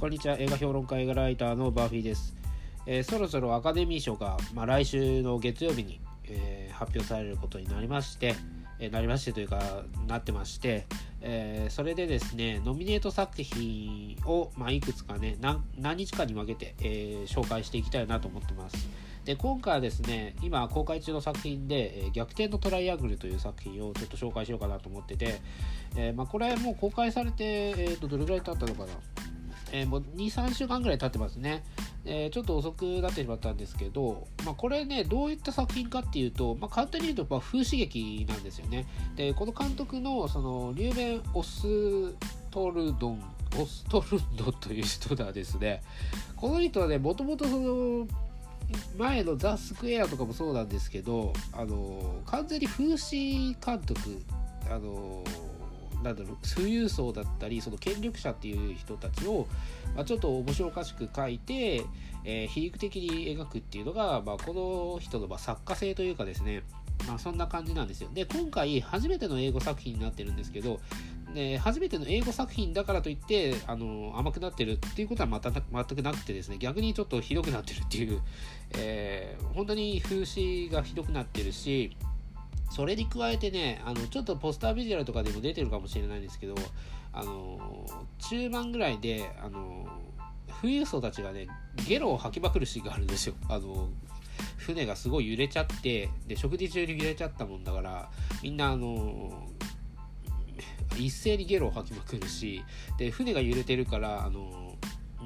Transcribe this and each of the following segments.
こんにちは。映画評論家映画ライターのバーフィーです、えー、そろそろアカデミー賞が、まあ、来週の月曜日に、えー、発表されることになりまして、えー、なりましてというかなってまして、えそれでですねノミネート作品を、まあ、いくつかね何日かに分けて、え紹介していきたいなと思ってます。で今回はですね今公開中の作品で、え逆転のトライアングルという作品をちょっと紹介しようかなと思ってて、えまあ、これもう公開されて、えー、とどれぐらい経ったのかな？えー、もう2、3週間ぐらい経ってますね。えー、ちょっと遅くなってしまったんですけど、まあ、これね、どういった作品かっていうと、まあ、簡単に言うと、まあ、風刺劇なんですよね。で、この監督の、その、リューベン・オストルドン、オストルンドという人がですね、この人はね、もともとその、前のザ・スクエアとかもそうなんですけど、あの、完全に風刺監督、あの、なんだろう富裕層だったりその権力者っていう人たちを、まあ、ちょっと面白おかしく書いて、えー、皮肉的に描くっていうのが、まあ、この人のま作家性というかですねまあ、そんな感じなんですよ。で、今回初めての英語作品になってるんですけど、で初めての英語作品だからといってあの甘くなってるっていうことはまた全くなくてですね逆にちょっとひどくなってるっていう、えー、本当に風刺がひどくなってるしそれに加えてね、あの、ちょっとポスタービジュアルとかでも出てるかもしれないんですけど、あの、中盤ぐらいで、あの、富裕層たちがね、ゲロを吐きまくるシーンがあるんですよ。あの、船がすごい揺れちゃって、で、食事中に揺れちゃったもんだから、みんな、あの、一斉にゲロを吐きまくるし、で、船が揺れてるから、あの、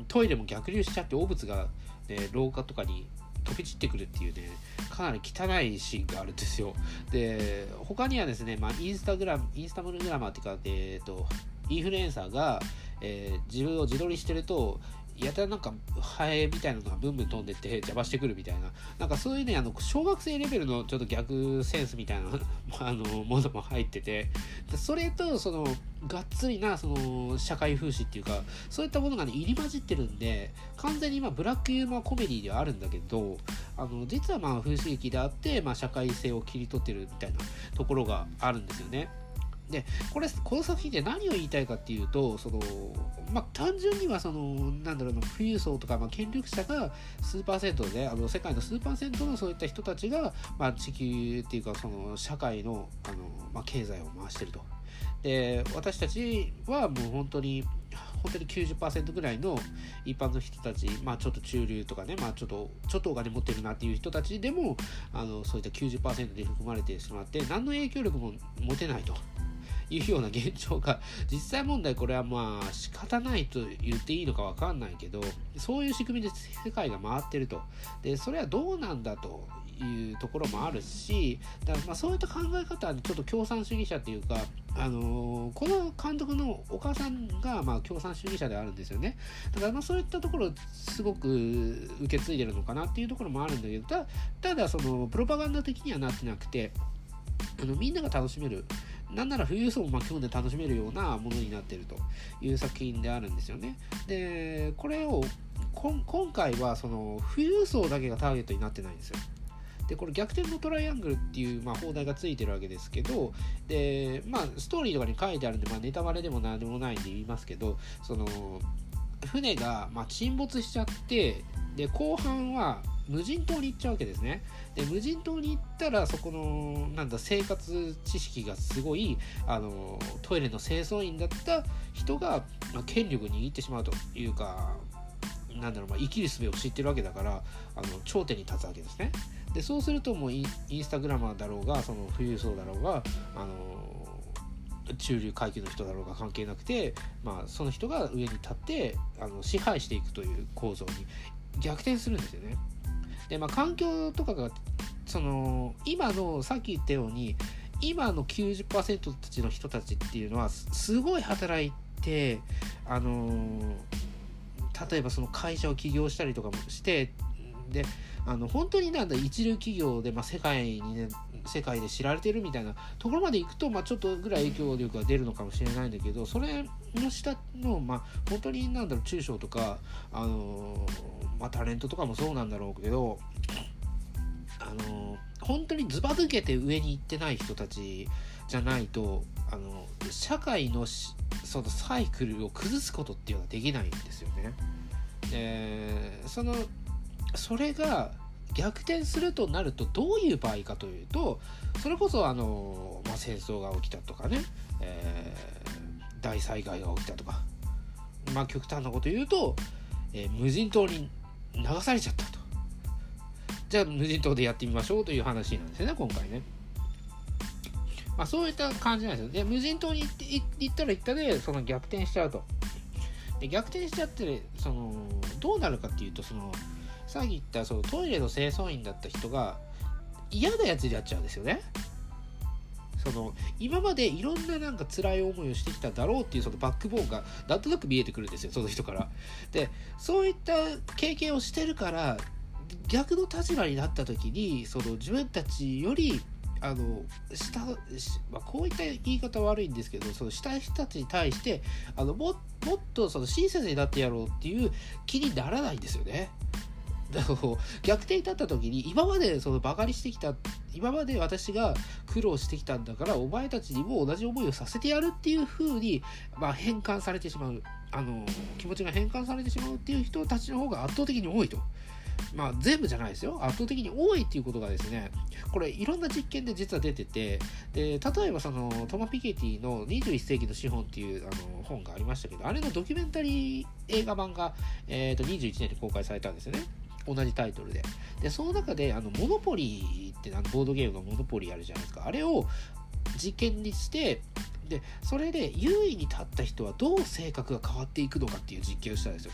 トイレも逆流しちゃって、汚物が、ね、廊下とかに飛び散ってくるっていうね、かなり汚いシーンがあるんですよ。で、他にはですね、まあ、インスタグラム、インスタグラマーっていうか、えっ、ー、と、インフルエンサーが、えー、自分を自撮りしてると、やたらなんかハエみたいなのがブンブン飛んでって邪魔してくるみたいななんかそういうねあの小学生レベルのちょっと逆センスみたいな あのものも入っててそれとそのがっつりなその社会風刺っていうかそういったものがね入り混じってるんで完全に今ブラックユーモアコメディではあるんだけどあの実はまあ風刺劇であって、まあ、社会性を切り取ってるみたいなところがあるんですよね。でこれこの作品で何を言いたいかっていうとその、まあ、単純にはそのなんだろうな富裕層とか、まあ、権力者が数パーセントであの世界の数パーセントのそういった人たちが、まあ、地球っていうかその社会のあの、まあ、経済を回してると。で私たちはもう本当に本当に90%ぐらいの一般の人たち、まあ、ちょっと中流とかね、まあ、ちょっとちょっとお金持ってるなっていう人たちでもあのそういった90%で含まれてしまって何の影響力も持てないと。いうような現状が実際問題これはまあ仕方ないと言っていいのか分かんないけどそういう仕組みで世界が回ってると。でそれはどうなんだというところもあるしだからまあそういった考え方はちょっと共産主義者っていうか、あのー、この監督のお母さんがまあ共産主義者であるんですよね。だからまあそういったところすごく受け継いでるのかなっていうところもあるんだけどたただそのプロパガンダ的にはなってなくてあのみんなが楽しめるなんなら富裕層も巻き込んで楽しめるようなものになってるという作品であるんですよね。で、これを今回はその富裕層だけがターゲットになってないんですよ。でこれ逆転のトライアングルっていう、まあ、放題がついてるわけですけどで、まあ、ストーリーとかに書いてあるんで、まあ、ネタバレでも何でもないんで言いますけどその船が、まあ、沈没しちゃってで後半は無人島に行っちゃうわけですね。で無人島に行ったらそこのなんだ生活知識がすごいあのトイレの清掃員だった人が、まあ、権力を握ってしまうというかなんだろう、まあ、生きる術を知ってるわけだからあの頂点に立つわけですね。でそうするともうインスタグラマーだろうがその富裕層だろうがあの中流階級の人だろうが関係なくて、まあ、その人が上に立ってあの支配していくという構造に逆転するんですよね。で、まあ、環境とかが、その、今の、さっき言ったように、今の90%たちの人たちっていうのは、すごい働いて、あの例えばその会社を起業したりとかもして、で、あの、本当になんだ、一流企業で、まあ、世界にね、世界で知られてるみたいなところまで行くと、まあ、ちょっとぐらい影響力が出るのかもしれないんだけどそれの下の、まあ、本当になんだろう中小とか、あのまあ、タレントとかもそうなんだろうけどあの本当にずば抜けて上に行ってない人たちじゃないとあの社会のそのサイクルを崩すことっていうのはできないんですよね。でそのそれが逆転するとなるとどういう場合かというとそれこそあの、まあ、戦争が起きたとかね、えー、大災害が起きたとかまあ極端なこと言うと、えー、無人島に流されちゃったとじゃあ無人島でやってみましょうという話なんですよね今回ね。まあ、そういった感じなんですよ。で無人島に行って行ったら行ったでその逆転しちゃうと。で逆転しちゃってそのどうなるかっていうとそのさっき言ったそのトイレの清掃員だった人が嫌なやつになっちゃうんですよね。その今までいろんななんか辛い思いをしてきただろうっていうそのバックボーンがなんとなく見えてくるんですよその人から。でそういった経験をしてるから逆の立場になった時にその自分たちよりあの下、まあ、こういった言い方悪いんですけどその下人たちに対してあのももっとその親切になってやろうっていう気にならないんですよね。逆転に立った時に今までそのバカにしてきた今まで私が苦労してきたんだからお前たちにも同じ思いをさせてやるっていう風にまあ変換されてしまう。あの気持ちが変換されてしまうっていう人たちの方が圧倒的に多いと。まあ、全部じゃないですよ。圧倒的に多いっていうことがですねこれいろんな実験で実は出ててで例えばそのトマ・ピケティの21世紀の資本っていうあの本がありましたけどあれのドキュメンタリー映画版が、えー、と21年で公開されたんですよね。同じタイトルででその中であのモノポリーってボードゲームのモノポリーあるじゃないですかあれを実験にしてでそれで優位に立った人はどう性格が変わっていくのかっていう実験をしたんですよ。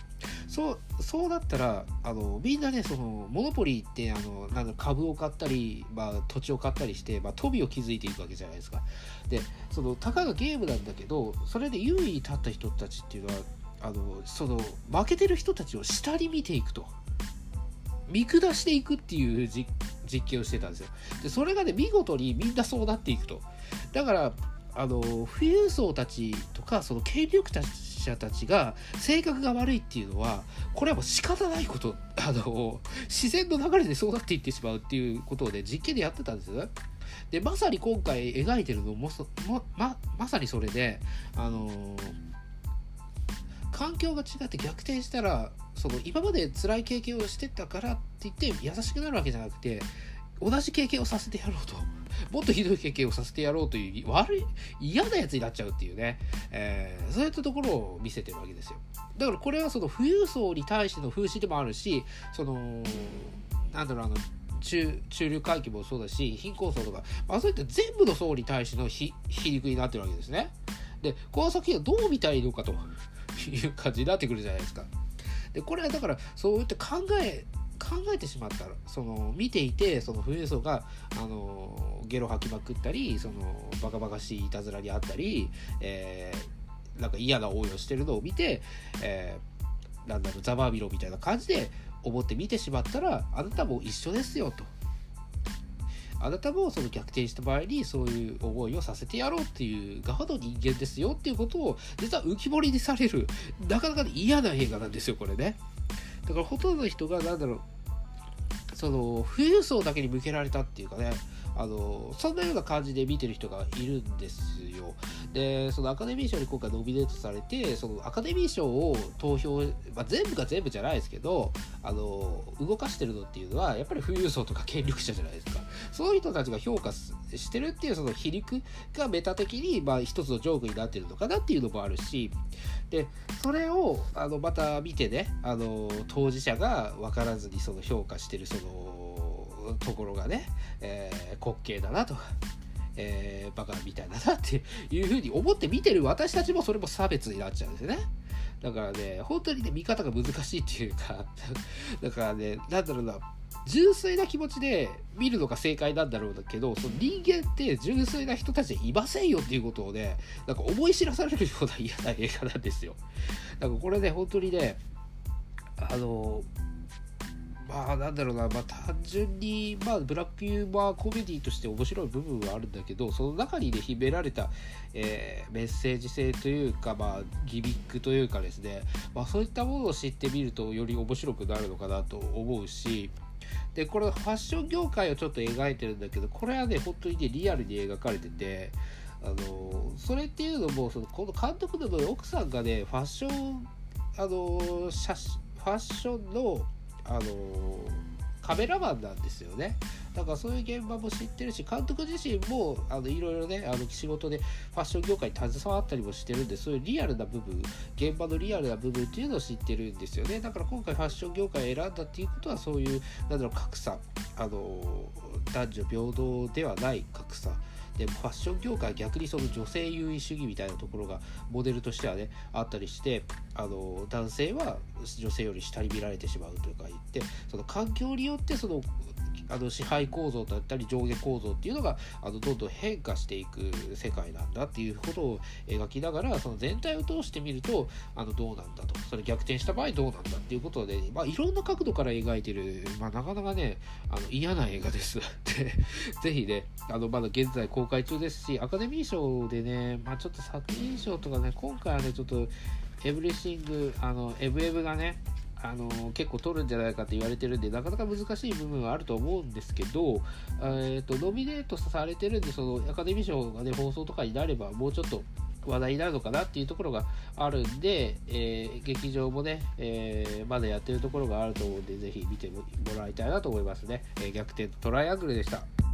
そうそうだったらあのみんなねそのモノポリーってあのなんだ株を買ったり、まあ、土地を買ったりして、まあ、富を築いていくわけじゃないですか。でそのたかがゲームなんだけどそれで優位に立った人たちっていうのはあのその負けてる人たちを下に見ていくと。見下していくっていう実験をしてたんですよ。でそれがね見事にみんなそうなっていくと。だからあの富裕層たちとかその権力者たちが性格が悪いっていうのはこれはもう仕方ないことあの自然の流れでそうなっていってしまうっていうことをね実験でやってたんです。でまさに今回描いてるのもまままさにそれであの環境が違って逆転したらその今まで辛い経験をしてたからって言って優しくなるわけじゃなくて同じ経験をさせてやろうと。もっとひどい経験をさせてやろうという悪い嫌なやつになっちゃうっていうね、えー、そういったところを見せてるわけですよ。だからこれはその富裕層に対しての風刺でもあるしそのなんだろうあの中中流階級もそうだし貧困層とか、まあ、そういった全部の層に対しての皮肉になってるわけですね。でこの作品はどう見たらいいのかという感じになってくるじゃないですか。でこれはだからそういって考え考えてしまったらその見ていてその富裕層があのゲロ吐きまくったりそのバカバカしいいたずらにあったり、えー、なんか嫌な応用してるのを見て、えー、なんだろうざまみろみたいな感じで思って見てしまったらあなたも一緒ですよと。あなたもその逆転した場合にそういう思いをさせてやろうっていう側の人間ですよっていうことを実は浮き彫りにされるなかなか嫌な映画なんですよこれね。だからほとんどの人が何だろうその富裕層だけに向けられたっていうかねあのそんなような感じで見てる人がいるんですよ。でそのアカデミー賞に今回ノミネートされてそのアカデミー賞を投票、まあ、全部が全部じゃないですけどあの動かしてるのっていうのはやっぱり富裕層とか権力者じゃないですかそういう人たちが評価してるっていうその皮肉がメタ的に、まあ、一つのジョークになってるのかなっていうのもあるしでそれをあのまた見てねあの当事者が分からずにその評価してるそのところがね、えー、滑稽だなとか。えー、バカみたいだなっていうふうに思って見てる私たちもそれも差別になっちゃうんですよね。だからね、本当にね、見方が難しいっていうか、だからね、なんだろうな、純粋な気持ちで見るのが正解なんだろうだけどその人間って純粋な人たちいませんよっていうことをねなんか思い知らされるような嫌な映画なんですよだからこれね本当にねあのまあなんだろうな、まあ、単純に、まあ、ブラックユーモアコメディとして面白い部分はあるんだけどその中にね秘められた、えー、メッセージ性というか、まあ、ギミックというかですね、まあ、そういったものを知ってみるとより面白くなるのかなと思うしでこれファッション業界をちょっと描いてるんだけどこれはね本当にねリアルに描かれててあのそれっていうのもそのこの監督の奥さんがねファッションあの写ファッションのあのカメラマンなんですよね。だからそういう現場も知ってるし監督自身もあのいろいろねあの仕事でファッション業界に携わったりもしてるんでそういうリアルな部分現場のリアルな部分っていうのを知ってるんですよね。だから今回ファッション業界を選んだっていうことはそういうなんだろう格差あの男女平等ではない格差でファッション業界は逆にその女性優位主義みたいなところがモデルとしてはねあったりしてあの男性は女性より下に見られてしまうというか言ってその環境によってそのあの支配構造だったり上下構造っていうのがあのどんどん変化していく世界なんだっていうことを描きながらその全体を通してみるとあのどうなんだと。それ逆転した場合どうなんだっていうことで、まあ、いろんな角度から描いてる、まあ、なかなかねあの嫌な映画です。で ぜひねあのまだ現在公開中ですしアカデミー賞でね、まあ、ちょっと作品賞とかね今回はねちょっとエブリシングあのエブエブがねあの結構取るんじゃないかって言われてるんでなかなか難しい部分はあると思うんですけど、えーと、ノミネートされてるんでそのアカデミー賞がね放送とかになればもうちょっと話題になるのかなっていうところがあるんで、えー、劇場もね、えー、まだやってるところがあると思うんでぜひ見てもらいたいなと思いますね、えー、逆転トライアングルでした。